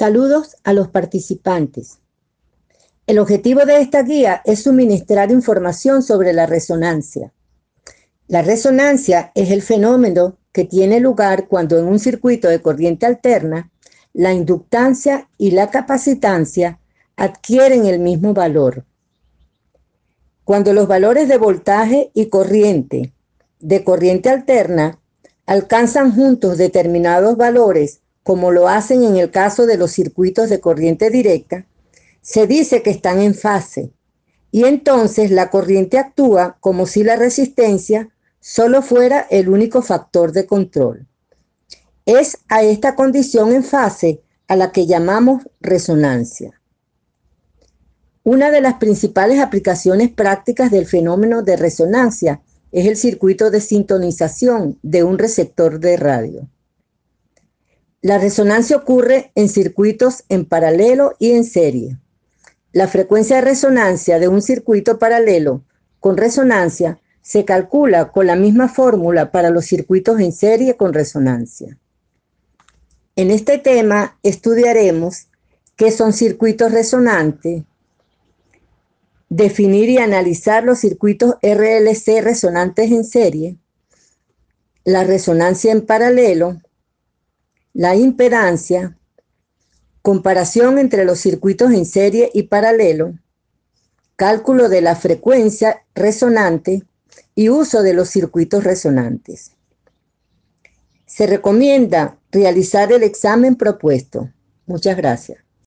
Saludos a los participantes. El objetivo de esta guía es suministrar información sobre la resonancia. La resonancia es el fenómeno que tiene lugar cuando en un circuito de corriente alterna la inductancia y la capacitancia adquieren el mismo valor. Cuando los valores de voltaje y corriente de corriente alterna alcanzan juntos determinados valores, como lo hacen en el caso de los circuitos de corriente directa, se dice que están en fase y entonces la corriente actúa como si la resistencia solo fuera el único factor de control. Es a esta condición en fase a la que llamamos resonancia. Una de las principales aplicaciones prácticas del fenómeno de resonancia es el circuito de sintonización de un receptor de radio. La resonancia ocurre en circuitos en paralelo y en serie. La frecuencia de resonancia de un circuito paralelo con resonancia se calcula con la misma fórmula para los circuitos en serie con resonancia. En este tema estudiaremos qué son circuitos resonantes, definir y analizar los circuitos RLC resonantes en serie, la resonancia en paralelo, la impedancia, comparación entre los circuitos en serie y paralelo, cálculo de la frecuencia resonante y uso de los circuitos resonantes. Se recomienda realizar el examen propuesto. Muchas gracias.